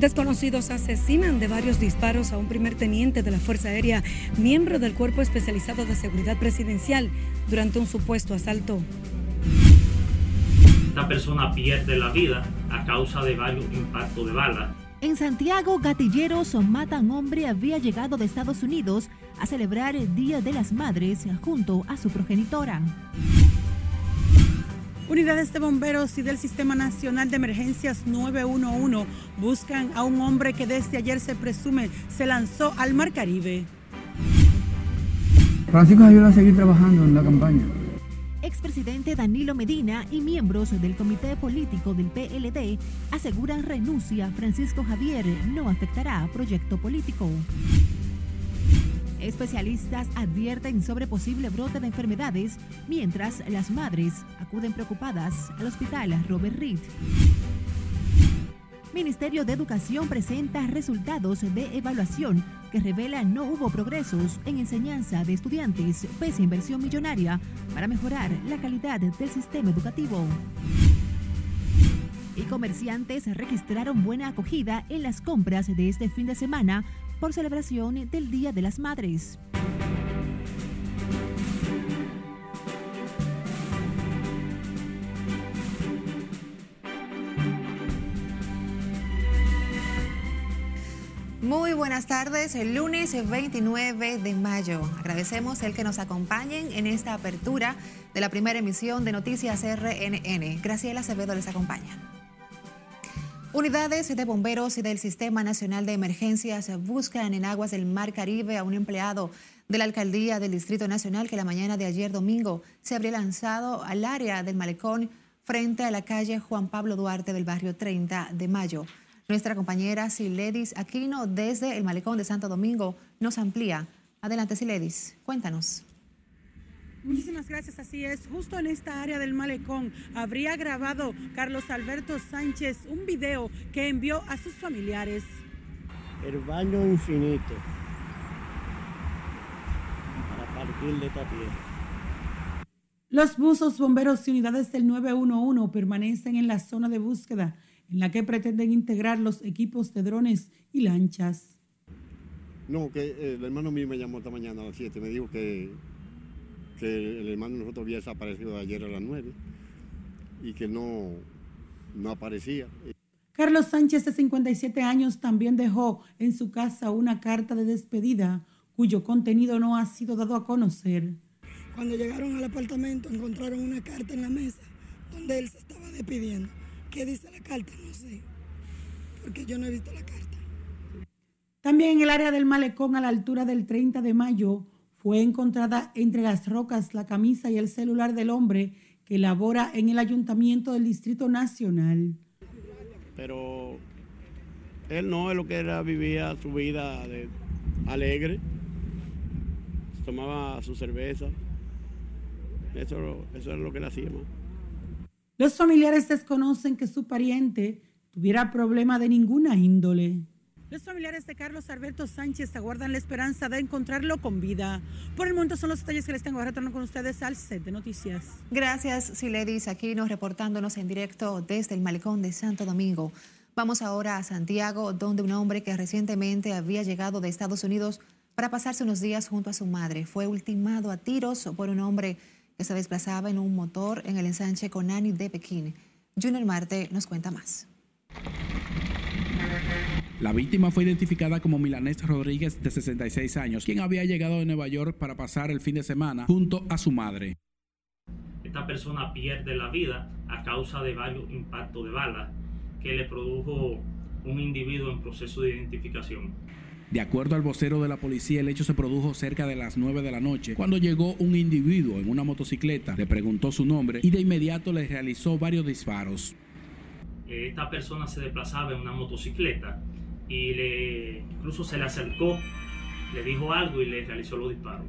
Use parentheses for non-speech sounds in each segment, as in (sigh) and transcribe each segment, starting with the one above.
Desconocidos asesinan de varios disparos a un primer teniente de la Fuerza Aérea, miembro del Cuerpo Especializado de Seguridad Presidencial, durante un supuesto asalto. Esta persona pierde la vida a causa de varios impactos de bala. En Santiago, gatilleros matan hombre había llegado de Estados Unidos a celebrar el Día de las Madres junto a su progenitora. Unidades de bomberos y del Sistema Nacional de Emergencias 911 buscan a un hombre que desde ayer se presume se lanzó al Mar Caribe. Francisco ayuda a seguir trabajando en la campaña. Expresidente Danilo Medina y miembros del comité político del PLD aseguran renuncia Francisco Javier no afectará proyecto político. Especialistas advierten sobre posible brote de enfermedades mientras las madres acuden preocupadas al hospital Robert Reed. Ministerio de Educación presenta resultados de evaluación que revelan no hubo progresos en enseñanza de estudiantes pese a inversión millonaria para mejorar la calidad del sistema educativo. Y comerciantes registraron buena acogida en las compras de este fin de semana por celebración del Día de las Madres. Muy buenas tardes, el lunes 29 de mayo. Agradecemos el que nos acompañen en esta apertura de la primera emisión de Noticias RNN. Graciela Acevedo les acompaña. Unidades de bomberos y del Sistema Nacional de Emergencias buscan en aguas del Mar Caribe a un empleado de la Alcaldía del Distrito Nacional que la mañana de ayer domingo se habría lanzado al área del malecón frente a la calle Juan Pablo Duarte del barrio 30 de Mayo. Nuestra compañera Siledis Aquino desde el malecón de Santo Domingo nos amplía. Adelante Siledis, cuéntanos. Muchísimas gracias, así es. Justo en esta área del malecón habría grabado Carlos Alberto Sánchez un video que envió a sus familiares. El baño infinito para partir de esta tierra. Los buzos, bomberos y unidades del 911 permanecen en la zona de búsqueda en la que pretenden integrar los equipos de drones y lanchas. No, que eh, el hermano mío me llamó esta mañana a las 7, me dijo que que el hermano de nosotros había desaparecido ayer a las 9 y que no, no aparecía. Carlos Sánchez, de 57 años, también dejó en su casa una carta de despedida cuyo contenido no ha sido dado a conocer. Cuando llegaron al apartamento encontraron una carta en la mesa donde él se estaba despidiendo. ¿Qué dice la carta? No sé, porque yo no he visto la carta. También en el área del malecón a la altura del 30 de mayo fue encontrada entre las rocas la camisa y el celular del hombre que labora en el ayuntamiento del Distrito Nacional. Pero él no es lo que era, vivía su vida alegre, tomaba su cerveza, eso, eso es lo que hacía. Los familiares desconocen que su pariente tuviera problema de ninguna índole. Los familiares de Carlos Alberto Sánchez aguardan la esperanza de encontrarlo con vida. Por el momento son los detalles que les tengo. Ahora retorno con ustedes al set de noticias. Gracias, Siledis. Aquí nos reportándonos en directo desde el malecón de Santo Domingo. Vamos ahora a Santiago, donde un hombre que recientemente había llegado de Estados Unidos para pasarse unos días junto a su madre fue ultimado a tiros por un hombre que se desplazaba en un motor en el ensanche Conani de Pekín. Junior Marte nos cuenta más. La víctima fue identificada como Milanés Rodríguez, de 66 años, quien había llegado de Nueva York para pasar el fin de semana junto a su madre. Esta persona pierde la vida a causa de varios impactos de bala que le produjo un individuo en proceso de identificación. De acuerdo al vocero de la policía, el hecho se produjo cerca de las 9 de la noche, cuando llegó un individuo en una motocicleta, le preguntó su nombre y de inmediato le realizó varios disparos. Esta persona se desplazaba en una motocicleta y le, incluso se le acercó, le dijo algo y le realizó los disparos.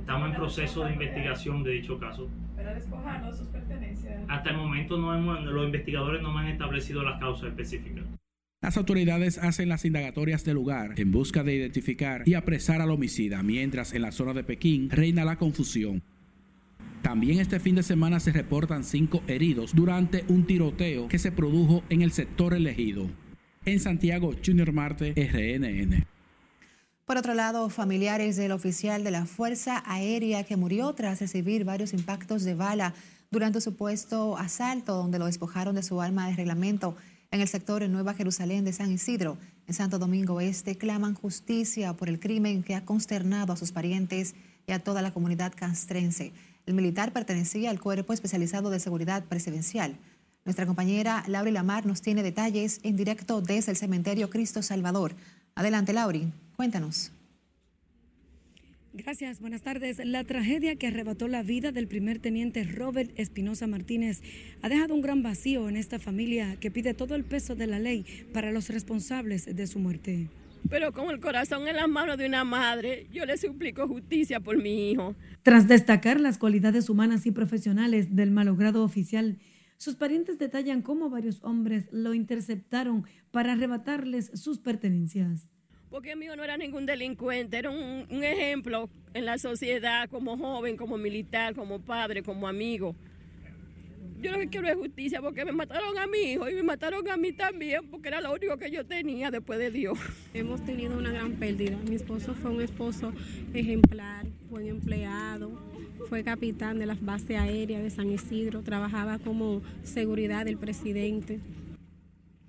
Estamos en proceso de investigación de dicho caso. Pero despojarlo de sus pertenencias. Hasta el momento no hemos, los investigadores no han establecido las causas específicas. Las autoridades hacen las indagatorias del lugar en busca de identificar y apresar al homicida, mientras en la zona de Pekín reina la confusión. También este fin de semana se reportan cinco heridos durante un tiroteo que se produjo en el sector elegido. En Santiago, Junior Marte, RNN. Por otro lado, familiares del oficial de la Fuerza Aérea que murió tras recibir varios impactos de bala durante supuesto asalto donde lo despojaron de su arma de reglamento en el sector en Nueva Jerusalén de San Isidro, en Santo Domingo Este, claman justicia por el crimen que ha consternado a sus parientes y a toda la comunidad castrense. El militar pertenecía al Cuerpo Especializado de Seguridad Presidencial. Nuestra compañera Lauri Lamar nos tiene detalles en directo desde el cementerio Cristo Salvador. Adelante, Lauri, cuéntanos. Gracias, buenas tardes. La tragedia que arrebató la vida del primer teniente Robert Espinosa Martínez ha dejado un gran vacío en esta familia que pide todo el peso de la ley para los responsables de su muerte. Pero con el corazón en las manos de una madre, yo le suplico justicia por mi hijo. Tras destacar las cualidades humanas y profesionales del malogrado oficial, sus parientes detallan cómo varios hombres lo interceptaron para arrebatarles sus pertenencias porque mío no era ningún delincuente, era un, ejemplo en la sociedad como joven, como militar, como padre, como amigo. Yo lo que quiero es justicia porque me mataron a mi hijo y me mataron a mí también porque era lo único que yo tenía después de Dios. (laughs) Hemos tenido una gran pérdida. Mi esposo fue un esposo ejemplar, buen empleado, fue capitán de la base aérea de San Isidro, trabajaba como seguridad del presidente.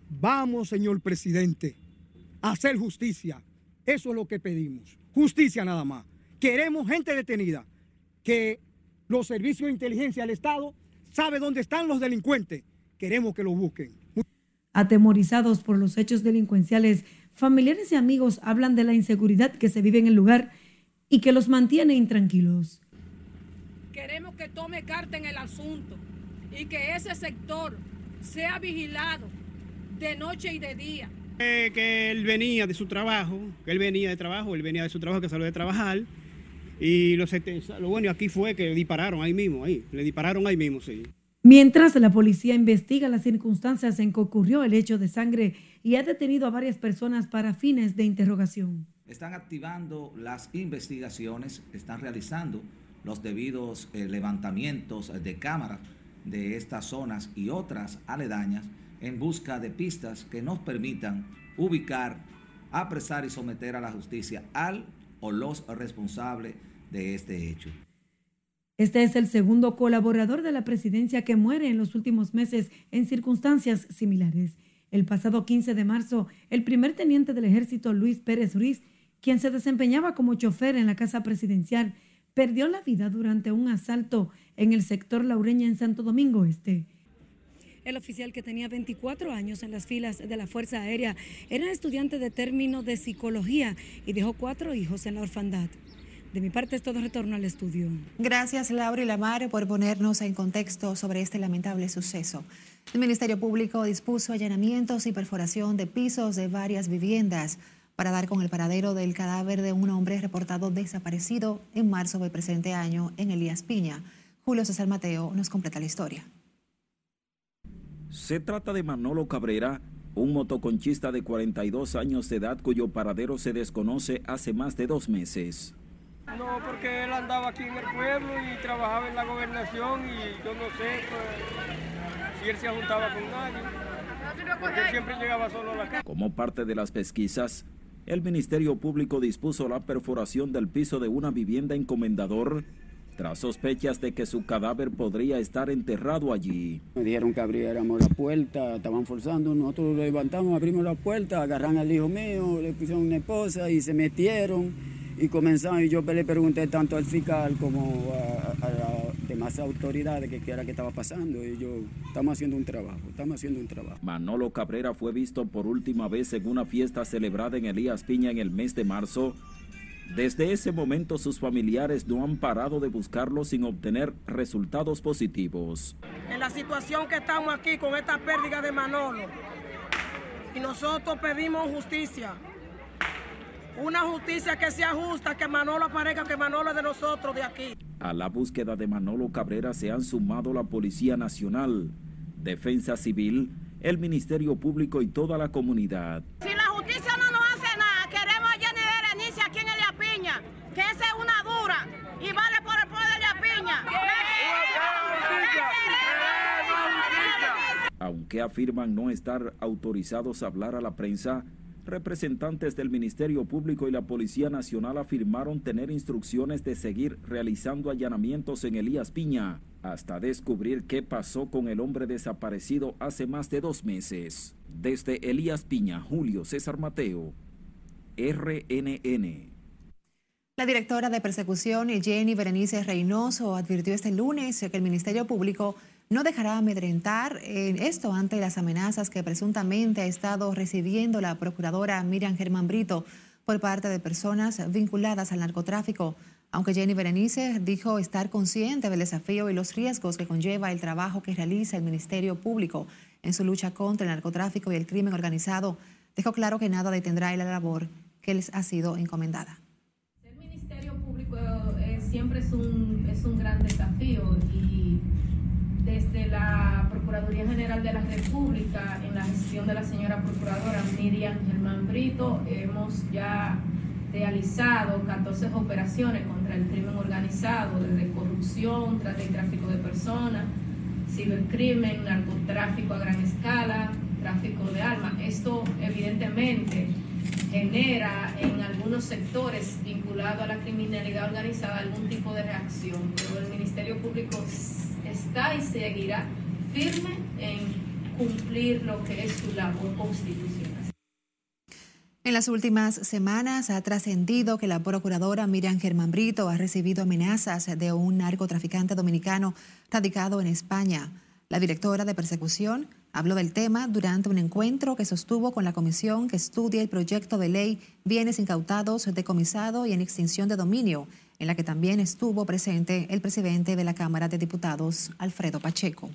Vamos, señor presidente, hacer justicia. Eso es lo que pedimos. Justicia nada más. Queremos gente detenida. Que los servicios de inteligencia del Estado sabe dónde están los delincuentes. Queremos que los busquen. Atemorizados por los hechos delincuenciales, familiares y amigos hablan de la inseguridad que se vive en el lugar y que los mantiene intranquilos. Queremos que tome carta en el asunto y que ese sector sea vigilado de noche y de día que él venía de su trabajo, que él venía de trabajo, él venía de su trabajo, que salió de trabajar. Y lo, lo bueno aquí fue que dispararon ahí mismo, ahí, le dispararon ahí mismo, sí. Mientras la policía investiga las circunstancias en que ocurrió el hecho de sangre y ha detenido a varias personas para fines de interrogación. Están activando las investigaciones, están realizando los debidos eh, levantamientos de cámaras de estas zonas y otras aledañas en busca de pistas que nos permitan ubicar, apresar y someter a la justicia al o los responsables de este hecho. Este es el segundo colaborador de la presidencia que muere en los últimos meses en circunstancias similares. El pasado 15 de marzo, el primer teniente del ejército Luis Pérez Ruiz, quien se desempeñaba como chofer en la casa presidencial, perdió la vida durante un asalto en el sector Laureña en Santo Domingo Este. El oficial que tenía 24 años en las filas de la Fuerza Aérea era estudiante de término de psicología y dejó cuatro hijos en la orfandad. De mi parte es todo retorno al estudio. Gracias Laura y Lamar por ponernos en contexto sobre este lamentable suceso. El Ministerio Público dispuso allanamientos y perforación de pisos de varias viviendas para dar con el paradero del cadáver de un hombre reportado desaparecido en marzo del presente año en Elías Piña. Julio César Mateo nos completa la historia. Se trata de Manolo Cabrera, un motoconchista de 42 años de edad cuyo paradero se desconoce hace más de dos meses. No, porque él andaba aquí en el pueblo y trabajaba en la gobernación y yo no sé pues, si él se juntaba con nadie, porque siempre llegaba solo a la casa. Como parte de las pesquisas, el Ministerio Público dispuso la perforación del piso de una vivienda en Comendador tras sospechas de que su cadáver podría estar enterrado allí. Me dijeron que abriéramos la puerta, estaban forzando, nosotros levantamos, abrimos la puerta, agarran al hijo mío, le pusieron una esposa y se metieron y comenzaron. Y yo le pregunté tanto al fiscal como a, a las autoridades que qué era que estaba pasando. Y yo, estamos haciendo un trabajo, estamos haciendo un trabajo. Manolo Cabrera fue visto por última vez en una fiesta celebrada en Elías Piña en el mes de marzo desde ese momento sus familiares no han parado de buscarlo sin obtener resultados positivos. En la situación que estamos aquí con esta pérdida de Manolo, y nosotros pedimos justicia, una justicia que sea justa, que Manolo aparezca, que Manolo es de nosotros de aquí. A la búsqueda de Manolo Cabrera se han sumado la Policía Nacional, Defensa Civil, el Ministerio Público y toda la comunidad. Si la justicia no nos hace nada, queremos a Jenny Berenice aquí en el Piña, que esa es una dura y vale por el poder de la Piña. Aunque afirman no estar autorizados a hablar a la prensa, representantes del Ministerio Público y la Policía Nacional afirmaron tener instrucciones de seguir realizando allanamientos en Elías Piña hasta descubrir qué pasó con el hombre desaparecido hace más de dos meses. Desde Elías Piña, Julio César Mateo, RNN. La directora de persecución, Jenny Berenice Reynoso, advirtió este lunes que el Ministerio Público no dejará amedrentar en esto ante las amenazas que presuntamente ha estado recibiendo la procuradora Miriam Germán Brito por parte de personas vinculadas al narcotráfico. Aunque Jenny Berenice dijo estar consciente del desafío y los riesgos que conlleva el trabajo que realiza el Ministerio Público en su lucha contra el narcotráfico y el crimen organizado, dejó claro que nada detendrá la labor que les ha sido encomendada siempre es un, es un gran desafío y desde la Procuraduría General de la República, en la gestión de la señora Procuradora Miriam Germán Brito, hemos ya realizado 14 operaciones contra el crimen organizado, desde corrupción, trata y tráfico de personas, cibercrimen, narcotráfico a gran escala, tráfico de armas. Esto evidentemente genera en algunos sectores vinculados a la criminalidad organizada algún tipo de reacción, pero el Ministerio Público está y seguirá firme en cumplir lo que es su labor constitucional. En las últimas semanas ha trascendido que la procuradora Miriam Germán Brito ha recibido amenazas de un narcotraficante dominicano radicado en España. La directora de persecución Habló del tema durante un encuentro que sostuvo con la comisión que estudia el proyecto de ley Bienes incautados, decomisado y en extinción de dominio, en la que también estuvo presente el presidente de la Cámara de Diputados, Alfredo Pacheco.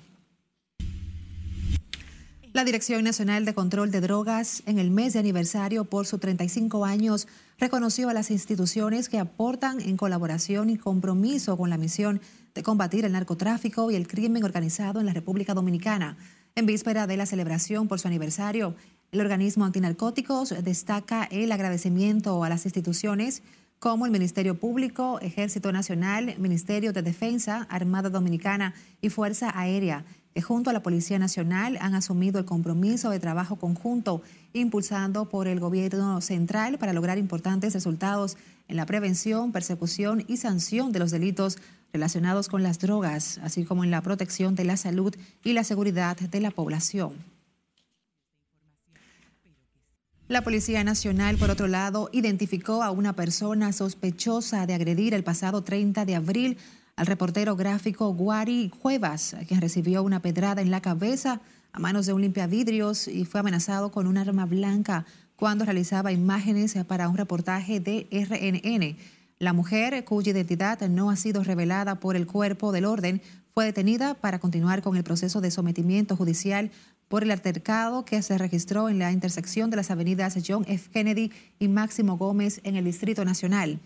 La Dirección Nacional de Control de Drogas, en el mes de aniversario por sus 35 años, reconoció a las instituciones que aportan en colaboración y compromiso con la misión de combatir el narcotráfico y el crimen organizado en la República Dominicana. En víspera de la celebración por su aniversario, el organismo antinarcóticos destaca el agradecimiento a las instituciones como el Ministerio Público, Ejército Nacional, Ministerio de Defensa, Armada Dominicana y Fuerza Aérea, que junto a la Policía Nacional han asumido el compromiso de trabajo conjunto impulsado por el Gobierno Central para lograr importantes resultados en la prevención, persecución y sanción de los delitos relacionados con las drogas, así como en la protección de la salud y la seguridad de la población. La Policía Nacional, por otro lado, identificó a una persona sospechosa de agredir el pasado 30 de abril al reportero gráfico Guari Cuevas, quien recibió una pedrada en la cabeza a manos de un limpiavidrios y fue amenazado con un arma blanca cuando realizaba imágenes para un reportaje de RNN. La mujer, cuya identidad no ha sido revelada por el cuerpo del orden, fue detenida para continuar con el proceso de sometimiento judicial por el altercado que se registró en la intersección de las avenidas John F. Kennedy y Máximo Gómez en el Distrito Nacional.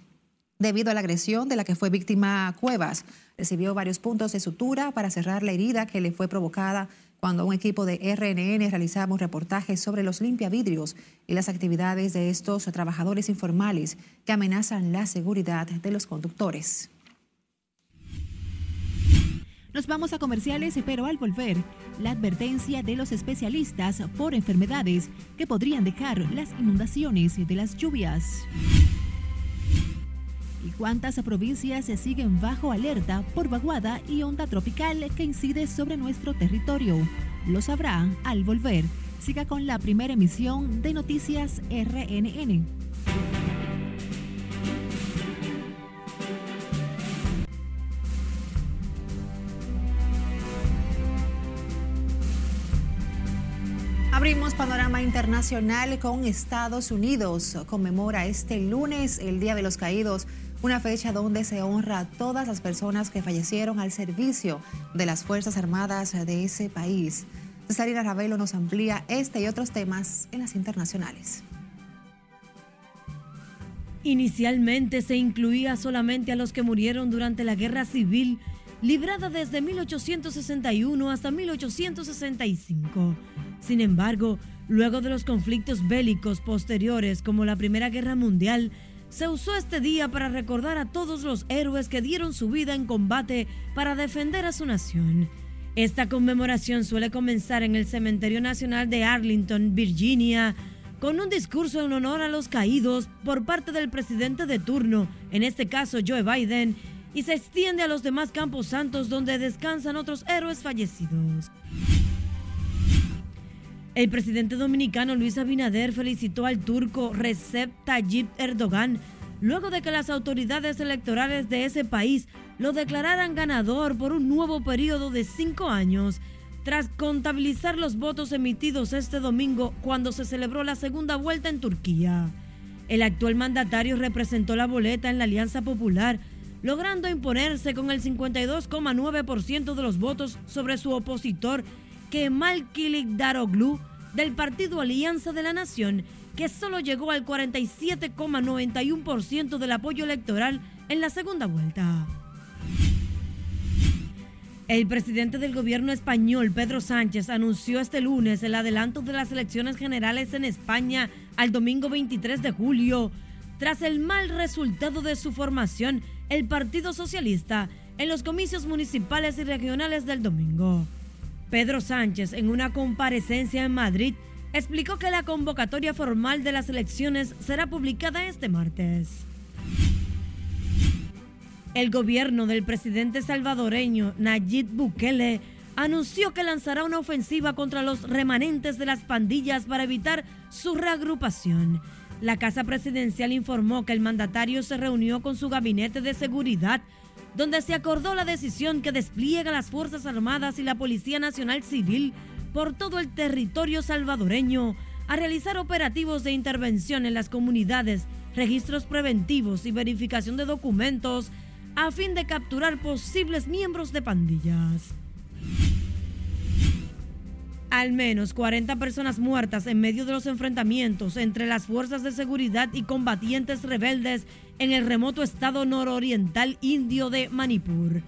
Debido a la agresión de la que fue víctima Cuevas, recibió varios puntos de sutura para cerrar la herida que le fue provocada cuando un equipo de RNN realizaba un reportaje sobre los limpiavidrios y las actividades de estos trabajadores informales que amenazan la seguridad de los conductores. Nos vamos a comerciales, pero al volver, la advertencia de los especialistas por enfermedades que podrían dejar las inundaciones de las lluvias. ¿Y cuántas provincias se siguen bajo alerta por vaguada y onda tropical que incide sobre nuestro territorio? Lo sabrá al volver. Siga con la primera emisión de Noticias RNN. Abrimos panorama internacional con Estados Unidos. Conmemora este lunes el Día de los Caídos una fecha donde se honra a todas las personas que fallecieron al servicio de las Fuerzas Armadas de ese país. Cesarina Ravelo nos amplía este y otros temas en las internacionales. Inicialmente se incluía solamente a los que murieron durante la Guerra Civil, librada desde 1861 hasta 1865. Sin embargo, luego de los conflictos bélicos posteriores como la Primera Guerra Mundial, se usó este día para recordar a todos los héroes que dieron su vida en combate para defender a su nación. Esta conmemoración suele comenzar en el Cementerio Nacional de Arlington, Virginia, con un discurso en honor a los caídos por parte del presidente de turno, en este caso Joe Biden, y se extiende a los demás campos santos donde descansan otros héroes fallecidos. El presidente dominicano Luis Abinader felicitó al turco Recep Tayyip Erdogan luego de que las autoridades electorales de ese país lo declararan ganador por un nuevo periodo de cinco años, tras contabilizar los votos emitidos este domingo cuando se celebró la segunda vuelta en Turquía. El actual mandatario representó la boleta en la Alianza Popular, logrando imponerse con el 52,9% de los votos sobre su opositor, Kemal Daroglu, del partido Alianza de la Nación, que solo llegó al 47,91% del apoyo electoral en la segunda vuelta. El presidente del gobierno español, Pedro Sánchez, anunció este lunes el adelanto de las elecciones generales en España al domingo 23 de julio, tras el mal resultado de su formación, el Partido Socialista, en los comicios municipales y regionales del domingo. Pedro Sánchez, en una comparecencia en Madrid, explicó que la convocatoria formal de las elecciones será publicada este martes. El gobierno del presidente salvadoreño Nayib Bukele anunció que lanzará una ofensiva contra los remanentes de las pandillas para evitar su reagrupación. La Casa Presidencial informó que el mandatario se reunió con su gabinete de seguridad, donde se acordó la decisión que despliega las Fuerzas Armadas y la Policía Nacional Civil por todo el territorio salvadoreño a realizar operativos de intervención en las comunidades, registros preventivos y verificación de documentos a fin de capturar posibles miembros de pandillas. Al menos 40 personas muertas en medio de los enfrentamientos entre las fuerzas de seguridad y combatientes rebeldes en el remoto estado nororiental indio de Manipur.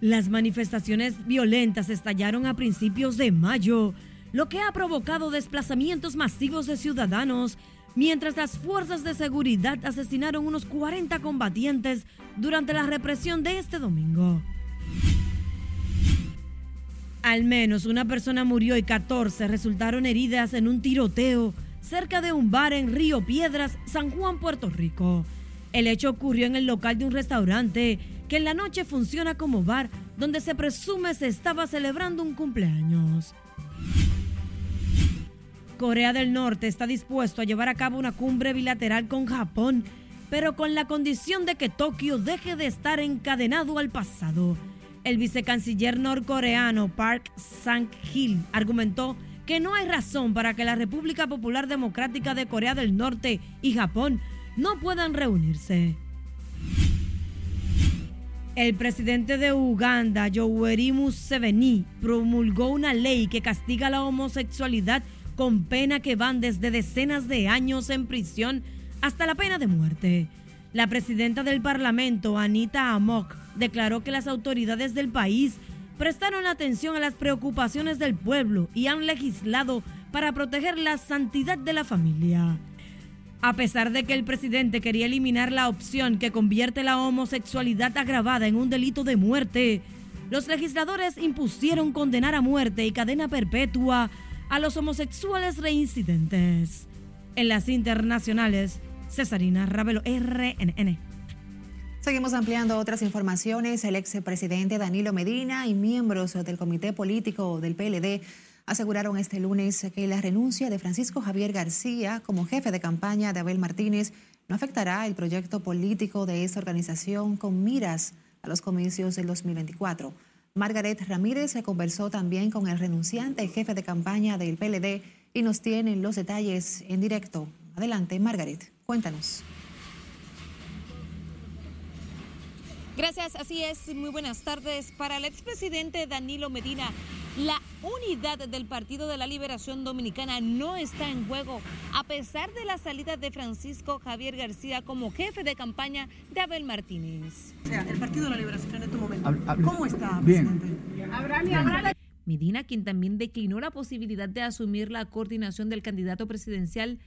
Las manifestaciones violentas estallaron a principios de mayo, lo que ha provocado desplazamientos masivos de ciudadanos mientras las fuerzas de seguridad asesinaron unos 40 combatientes durante la represión de este domingo. Al menos una persona murió y 14 resultaron heridas en un tiroteo cerca de un bar en Río Piedras, San Juan, Puerto Rico. El hecho ocurrió en el local de un restaurante que en la noche funciona como bar donde se presume se estaba celebrando un cumpleaños. Corea del Norte está dispuesto a llevar a cabo una cumbre bilateral con Japón, pero con la condición de que Tokio deje de estar encadenado al pasado. El vicecanciller norcoreano Park Sang-hil argumentó que no hay razón para que la República Popular Democrática de Corea del Norte y Japón no puedan reunirse. El presidente de Uganda, Yoweri Museveni, promulgó una ley que castiga la homosexualidad con pena que van desde decenas de años en prisión hasta la pena de muerte. La presidenta del Parlamento, Anita Amok, declaró que las autoridades del país prestaron atención a las preocupaciones del pueblo y han legislado para proteger la santidad de la familia. A pesar de que el presidente quería eliminar la opción que convierte la homosexualidad agravada en un delito de muerte, los legisladores impusieron condenar a muerte y cadena perpetua a los homosexuales reincidentes. En las internacionales, Cesarina Ravelo, RNN. Seguimos ampliando otras informaciones. El expresidente Danilo Medina y miembros del comité político del PLD aseguraron este lunes que la renuncia de Francisco Javier García como jefe de campaña de Abel Martínez no afectará el proyecto político de esta organización con miras a los comicios del 2024. Margaret Ramírez se conversó también con el renunciante jefe de campaña del PLD y nos tiene los detalles en directo. Adelante, Margaret, cuéntanos. Gracias, así es. Muy buenas tardes. Para el expresidente Danilo Medina, la unidad del Partido de la Liberación Dominicana no está en juego, a pesar de la salida de Francisco Javier García como jefe de campaña de Abel Martínez. O sea, el Partido de la Liberación en este momento, ¿cómo está, presidente? Medina, quien también declinó la posibilidad de asumir la coordinación del candidato presidencial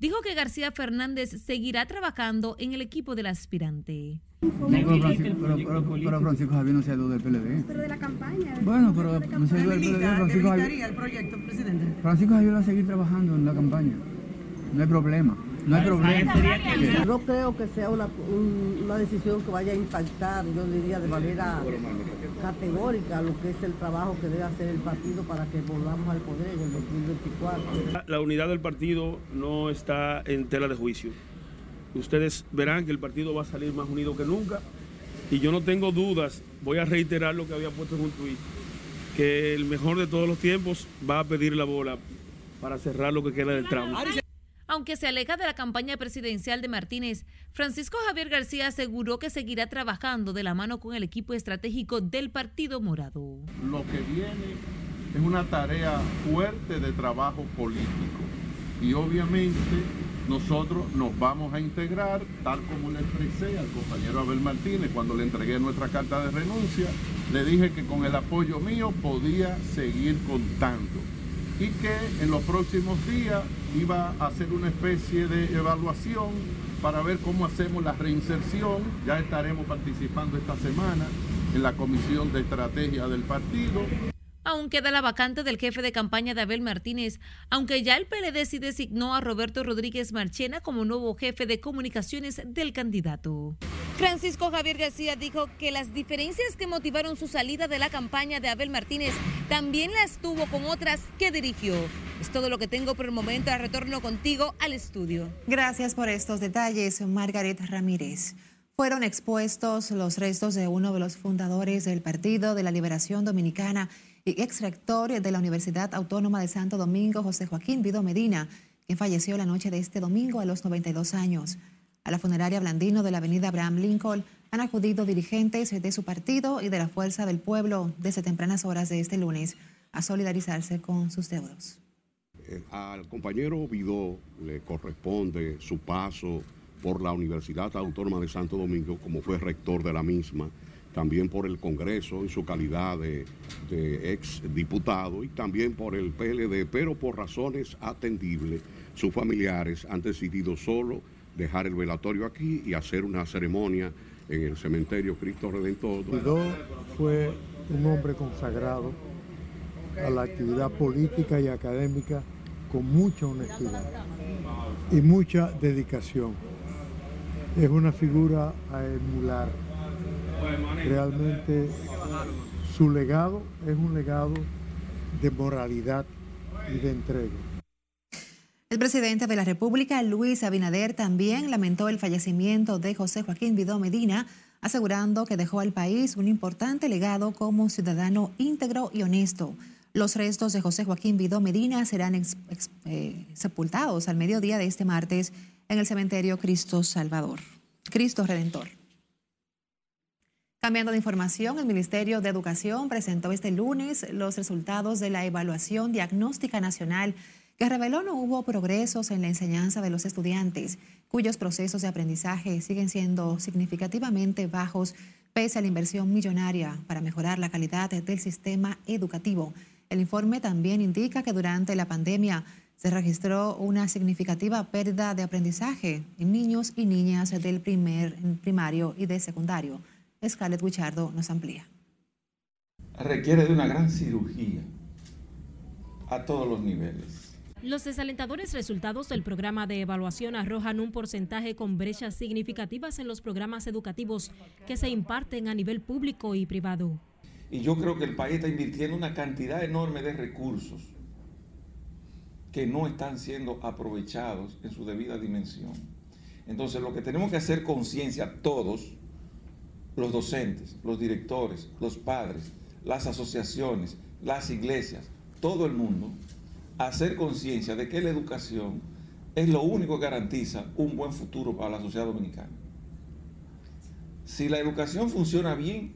dijo que García Fernández seguirá trabajando en el equipo del aspirante. pero, Francisco, Javier no se ha ido del PLD. Pero de la campaña. Bueno, pero no se ha ido del PLD. Francisco Javier, el proyecto, presidente? Francisco Javier va a seguir trabajando en la campaña. No hay problema. No hay problema. No creo que sea una, una decisión que vaya a impactar, yo diría, de manera categórica lo que es el trabajo que debe hacer el partido para que volvamos al poder en el 2024. La unidad del partido no está en tela de juicio. Ustedes verán que el partido va a salir más unido que nunca y yo no tengo dudas, voy a reiterar lo que había puesto en un tuit, que el mejor de todos los tiempos va a pedir la bola para cerrar lo que queda del tramo. Aunque se aleja de la campaña presidencial de Martínez, Francisco Javier García aseguró que seguirá trabajando de la mano con el equipo estratégico del Partido Morado. Lo que viene es una tarea fuerte de trabajo político y obviamente nosotros nos vamos a integrar, tal como le expresé al compañero Abel Martínez cuando le entregué nuestra carta de renuncia, le dije que con el apoyo mío podía seguir contando y que en los próximos días iba a hacer una especie de evaluación para ver cómo hacemos la reinserción. Ya estaremos participando esta semana en la comisión de estrategia del partido. Aún queda la vacante del jefe de campaña de Abel Martínez, aunque ya el PLD sí designó a Roberto Rodríguez Marchena como nuevo jefe de comunicaciones del candidato. Francisco Javier García dijo que las diferencias que motivaron su salida de la campaña de Abel Martínez también las tuvo con otras que dirigió. Es todo lo que tengo por el momento. Retorno contigo al estudio. Gracias por estos detalles, Margaret Ramírez. Fueron expuestos los restos de uno de los fundadores del Partido de la Liberación Dominicana y ex rector de la Universidad Autónoma de Santo Domingo, José Joaquín Vido Medina, quien falleció la noche de este domingo a los 92 años. A la funeraria Blandino de la avenida Abraham Lincoln han acudido dirigentes de su partido y de la Fuerza del Pueblo desde tempranas horas de este lunes a solidarizarse con sus deudos. Eh, al compañero Vidó le corresponde su paso por la Universidad Autónoma de Santo Domingo como fue rector de la misma también por el Congreso en su calidad de, ex diputado y también por el PLD, pero por razones atendibles, sus familiares han decidido solo dejar el velatorio aquí y hacer una ceremonia en el cementerio Cristo Redentor. Guidó fue un hombre consagrado a la actividad política y académica con mucha honestidad y mucha dedicación. Es una figura a emular Realmente su legado es un legado de moralidad y de entrega. El presidente de la República, Luis Abinader, también lamentó el fallecimiento de José Joaquín Vidó Medina, asegurando que dejó al país un importante legado como ciudadano íntegro y honesto. Los restos de José Joaquín Vidó Medina serán eh, sepultados al mediodía de este martes en el cementerio Cristo Salvador, Cristo Redentor. Cambiando de información, el Ministerio de Educación presentó este lunes los resultados de la evaluación diagnóstica nacional reveló no hubo progresos en la enseñanza de los estudiantes, cuyos procesos de aprendizaje siguen siendo significativamente bajos pese a la inversión millonaria para mejorar la calidad del sistema educativo. El informe también indica que durante la pandemia se registró una significativa pérdida de aprendizaje en niños y niñas del primer primario y de secundario. Scarlett Guichardo nos amplía. Requiere de una gran cirugía a todos los niveles. Los desalentadores resultados del programa de evaluación arrojan un porcentaje con brechas significativas en los programas educativos que se imparten a nivel público y privado. Y yo creo que el país está invirtiendo una cantidad enorme de recursos que no están siendo aprovechados en su debida dimensión. Entonces lo que tenemos que hacer conciencia todos los docentes, los directores, los padres, las asociaciones, las iglesias, todo el mundo, hacer conciencia de que la educación es lo único que garantiza un buen futuro para la sociedad dominicana. Si la educación funciona bien,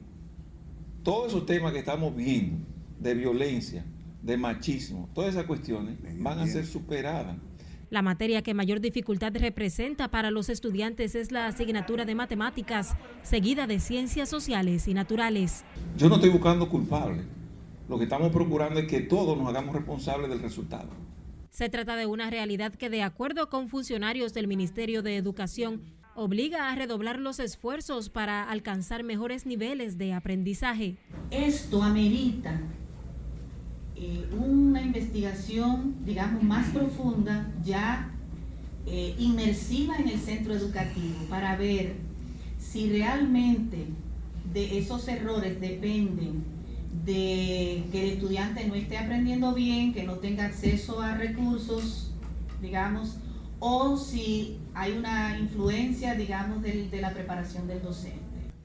todos esos temas que estamos viendo, de violencia, de machismo, todas esas cuestiones van a ser superadas. La materia que mayor dificultad representa para los estudiantes es la asignatura de matemáticas, seguida de ciencias sociales y naturales. Yo no estoy buscando culpables. Lo que estamos procurando es que todos nos hagamos responsables del resultado. Se trata de una realidad que, de acuerdo con funcionarios del Ministerio de Educación, obliga a redoblar los esfuerzos para alcanzar mejores niveles de aprendizaje. Esto amerita eh, una investigación, digamos, más profunda, ya eh, inmersiva en el centro educativo, para ver si realmente de esos errores dependen de que el estudiante no esté aprendiendo bien, que no tenga acceso a recursos, digamos, o si hay una influencia, digamos, de, de la preparación del docente.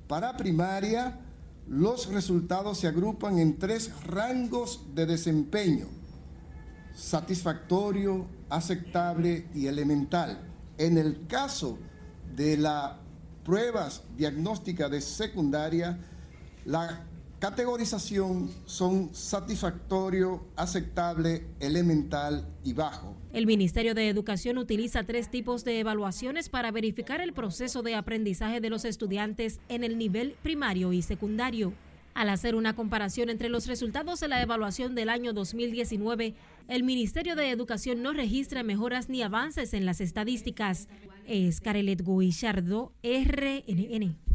Para primaria, los resultados se agrupan en tres rangos de desempeño, satisfactorio, aceptable y elemental. En el caso de las pruebas diagnósticas de secundaria, la categorización son satisfactorio, aceptable, elemental y bajo. El Ministerio de Educación utiliza tres tipos de evaluaciones para verificar el proceso de aprendizaje de los estudiantes en el nivel primario y secundario. Al hacer una comparación entre los resultados de la evaluación del año 2019, el Ministerio de Educación no registra mejoras ni avances en las estadísticas. Es Carelet Guillardo, RNN.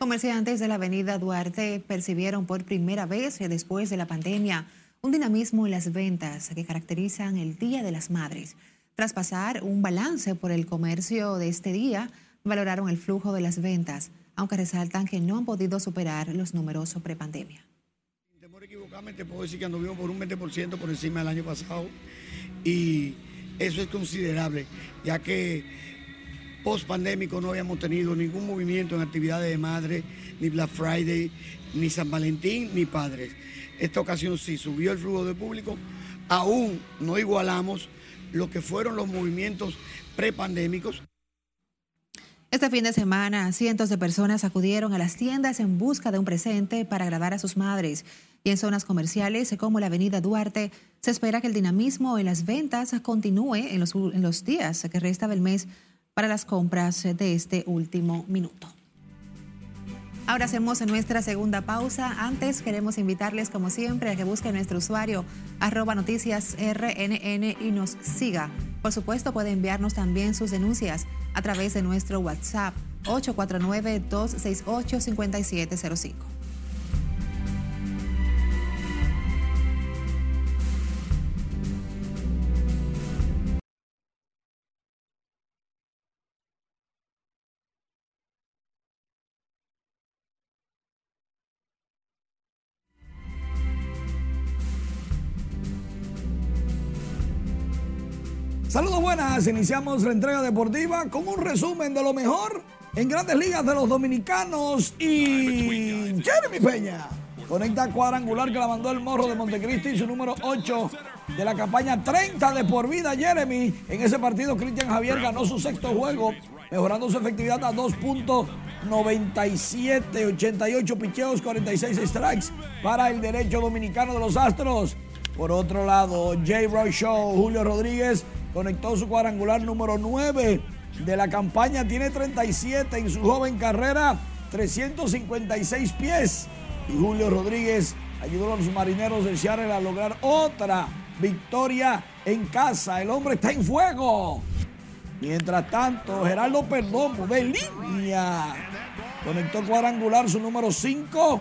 Comerciantes de la avenida Duarte percibieron por primera vez después de la pandemia un dinamismo en las ventas que caracterizan el Día de las Madres. Tras pasar un balance por el comercio de este día, valoraron el flujo de las ventas, aunque resaltan que no han podido superar los números prepandemia. Sin temor a equivocarme, te puedo decir que anduvimos por un 20% por encima del año pasado y eso es considerable, ya que post pandémico no habíamos tenido ningún movimiento en actividades de madre, ni Black Friday, ni San Valentín, ni padres. Esta ocasión sí subió el flujo de público, aún no igualamos lo que fueron los movimientos prepandémicos. Este fin de semana, cientos de personas acudieron a las tiendas en busca de un presente para agradar a sus madres. Y en zonas comerciales como la Avenida Duarte, se espera que el dinamismo en las ventas continúe en los, en los días que resta del mes para las compras de este último minuto. Ahora hacemos nuestra segunda pausa. Antes queremos invitarles, como siempre, a que busquen nuestro usuario arroba noticias RNN y nos siga. Por supuesto, puede enviarnos también sus denuncias a través de nuestro WhatsApp 849-268-5705. Saludos buenas, iniciamos la entrega deportiva con un resumen de lo mejor en grandes ligas de los dominicanos y Jeremy Peña. Conecta cuadrangular que la mandó el morro de Montecristi, su número 8 de la campaña 30 de por vida Jeremy. En ese partido Cristian Javier ganó su sexto juego, mejorando su efectividad a 2.97, 88 picheos, 46 strikes para el derecho dominicano de los Astros. Por otro lado, J. Roy Show, Julio Rodríguez conectó su cuadrangular número 9 de la campaña, tiene 37 en su joven carrera, 356 pies. Y Julio Rodríguez ayudó a los marineros de Seattle a lograr otra victoria en casa. El hombre está en fuego. Mientras tanto, Gerardo Perdomo de línea conectó cuadrangular su número 5.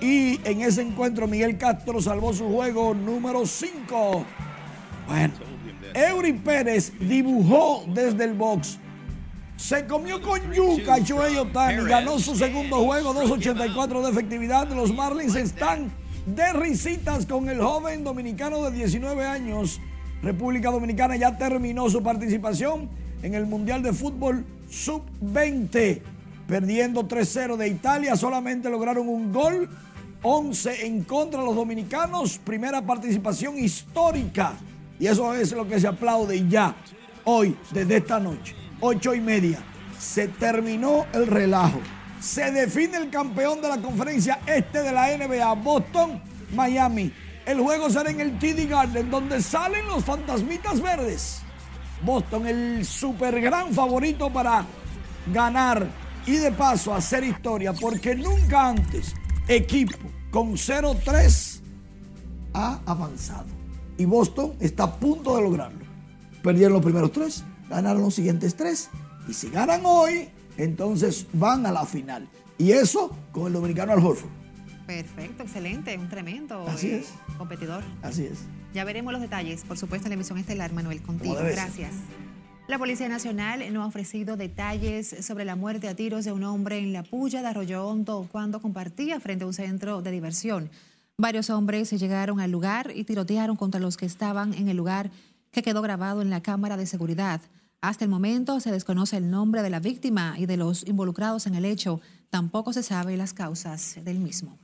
Y en ese encuentro Miguel Castro salvó su juego número 5. Bueno, Eury Pérez dibujó desde el box. Se comió con yuca Shohei Otani. Ganó su segundo juego, 2.84 de efectividad. Los Marlins están de risitas con el joven dominicano de 19 años. República Dominicana ya terminó su participación en el Mundial de Fútbol Sub-20. Perdiendo 3-0 de Italia, solamente lograron un gol. 11 en contra de los dominicanos. Primera participación histórica y eso es lo que se aplaude y ya, hoy, desde esta noche, ocho y media, se terminó el relajo. Se define el campeón de la conferencia este de la NBA, Boston, Miami. El juego será en el TD Garden, donde salen los fantasmitas verdes. Boston, el super gran favorito para ganar y de paso hacer historia, porque nunca antes equipo con 0-3 ha avanzado. Y Boston está a punto de lograrlo. Perdieron los primeros tres, ganaron los siguientes tres y si ganan hoy, entonces van a la final. Y eso con el dominicano Al Horford. Perfecto, excelente, un tremendo Así eh, es. competidor. Así es. Ya veremos los detalles, por supuesto, en la emisión estelar, Manuel, contigo. Gracias. La Policía Nacional no ha ofrecido detalles sobre la muerte a tiros de un hombre en la puya de Arroyo Hondo cuando compartía frente a un centro de diversión. Varios hombres llegaron al lugar y tirotearon contra los que estaban en el lugar que quedó grabado en la cámara de seguridad. Hasta el momento se desconoce el nombre de la víctima y de los involucrados en el hecho. Tampoco se sabe las causas del mismo.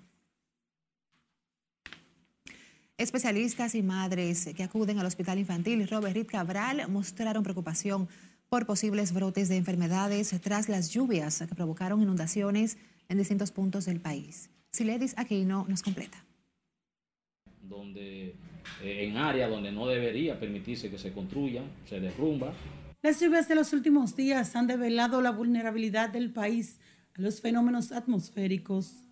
Especialistas y madres que acuden al Hospital Infantil Robert Reed Cabral mostraron preocupación por posibles brotes de enfermedades tras las lluvias que provocaron inundaciones en distintos puntos del país. Siledis Aquino nos completa. Donde eh, en áreas donde no debería permitirse que se construyan, se derrumba. Las lluvias de los últimos días han develado la vulnerabilidad del país a los fenómenos atmosféricos.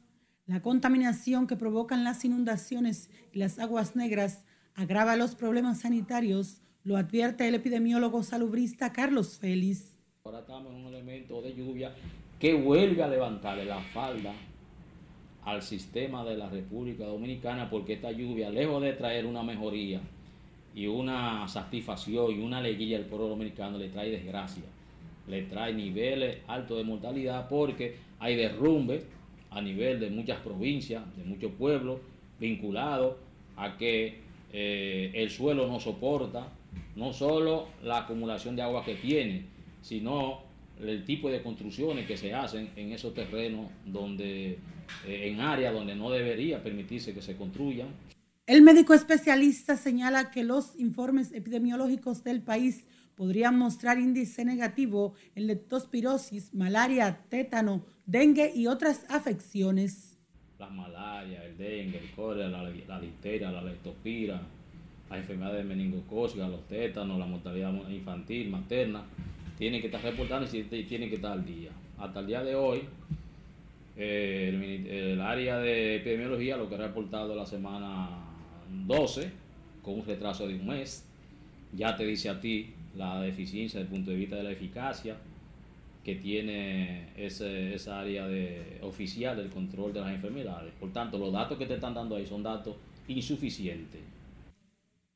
La contaminación que provocan las inundaciones y las aguas negras agrava los problemas sanitarios, lo advierte el epidemiólogo salubrista Carlos Félix. Ahora estamos en un elemento de lluvia que vuelve a levantarle la falda al sistema de la República Dominicana porque esta lluvia, lejos de traer una mejoría y una satisfacción y una alegría al pueblo dominicano, le trae desgracia, le trae niveles altos de mortalidad porque hay derrumbe a nivel de muchas provincias, de muchos pueblos, vinculados a que eh, el suelo no soporta no solo la acumulación de agua que tiene, sino el tipo de construcciones que se hacen en esos terrenos donde, eh, en áreas donde no debería permitirse que se construyan. El médico especialista señala que los informes epidemiológicos del país podrían mostrar índice negativo en leptospirosis, malaria, tétano, dengue y otras afecciones. La malaria, el dengue, el cólera, la, la difteria, la leptospira, las enfermedades meningocócicas, los tétanos, la mortalidad infantil, materna, tienen que estar reportando y tienen que estar al día. Hasta el día de hoy, eh, el, área de epidemiología lo que ha reportado la semana 12, con un retraso de un mes, ya te dice a ti la deficiencia desde el punto de vista de la eficacia que tiene esa área de, oficial del control de las enfermedades. Por tanto, los datos que te están dando ahí son datos insuficientes.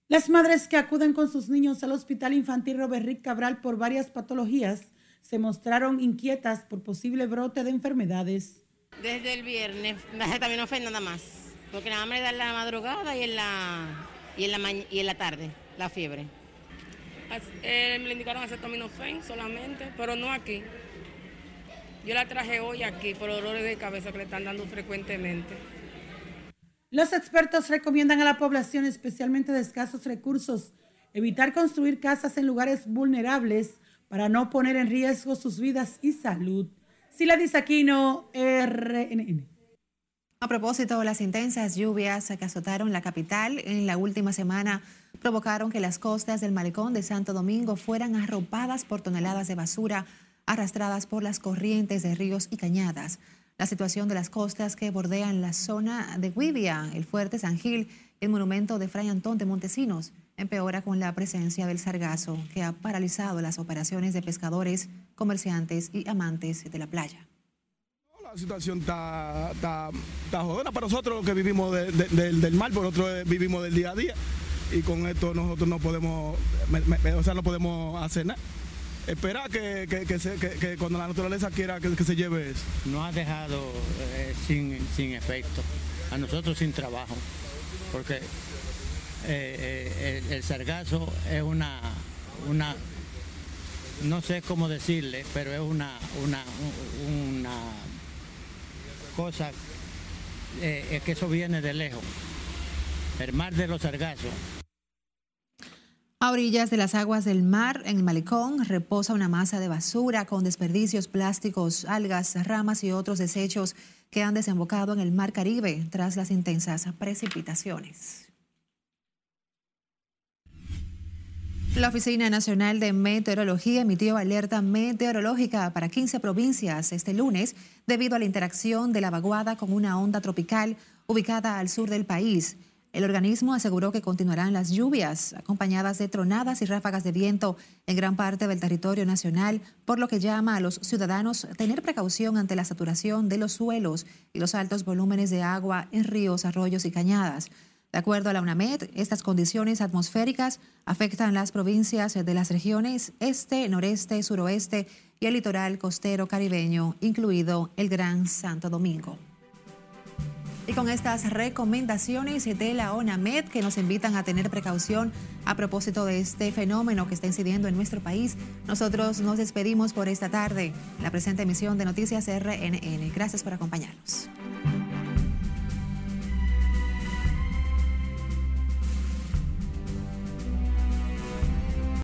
Las madres que acuden con sus niños al Hospital Infantil Robert Rick Cabral por varias patologías se mostraron inquietas por posible brote de enfermedades. Desde el viernes, (laughs) también no fue nada más, porque nada más me da en la madrugada y en la, y en la, y en la tarde, la fiebre. Eh, me le indicaron acetaminofén solamente, pero no aquí. Yo la traje hoy aquí por dolores de cabeza que le están dando frecuentemente. Los expertos recomiendan a la población, especialmente de escasos recursos, evitar construir casas en lugares vulnerables para no poner en riesgo sus vidas y salud. Sila Aquino, RNN. A propósito, las intensas lluvias que azotaron la capital en la última semana provocaron que las costas del malecón de Santo Domingo fueran arropadas por toneladas de basura arrastradas por las corrientes de ríos y cañadas. La situación de las costas que bordean la zona de Guivia, el Fuerte San Gil el monumento de Fray Antón de Montesinos empeora con la presencia del sargazo que ha paralizado las operaciones de pescadores, comerciantes y amantes de la playa. La situación está, jodida para nosotros que vivimos de- de- del, del mar, nosotros vivimos del día a día y con esto nosotros no podemos, o sea, no podemos hacer nada. Esperar que, que- que cuando la naturaleza quiera que, se lleve eso. no ha dejado eh, sin, sin efecto, a nosotros sin trabajo, porque eh, eh, el, el sargazo es una, una, no sé cómo decirle, pero es una, una, una cosa, es que eso viene de lejos, el mar de los sargazos. A orillas de las aguas del mar, en el malecón, reposa una masa de basura con desperdicios plásticos, algas, ramas y otros desechos que han desembocado en el mar Caribe tras las intensas precipitaciones. La Oficina Nacional de Meteorología emitió alerta meteorológica para 15 provincias este lunes debido a la interacción de la vaguada con una onda tropical ubicada al sur del país. El organismo aseguró que continuarán las lluvias, acompañadas de tronadas y ráfagas de viento en gran parte del territorio nacional, por lo que llama a los ciudadanos tener precaución ante la saturación de los suelos y los altos volúmenes de agua en ríos, arroyos y cañadas. De acuerdo a la UNAMED, estas condiciones atmosféricas afectan las provincias de las regiones este, noreste, suroeste y el litoral costero caribeño, incluido el Gran Santo Domingo. Y con estas recomendaciones de la ONAMED que nos invitan a tener precaución a propósito de este fenómeno que está incidiendo en nuestro país, nosotros nos despedimos por esta tarde la presente emisión de Noticias RNN. Gracias por acompañarnos.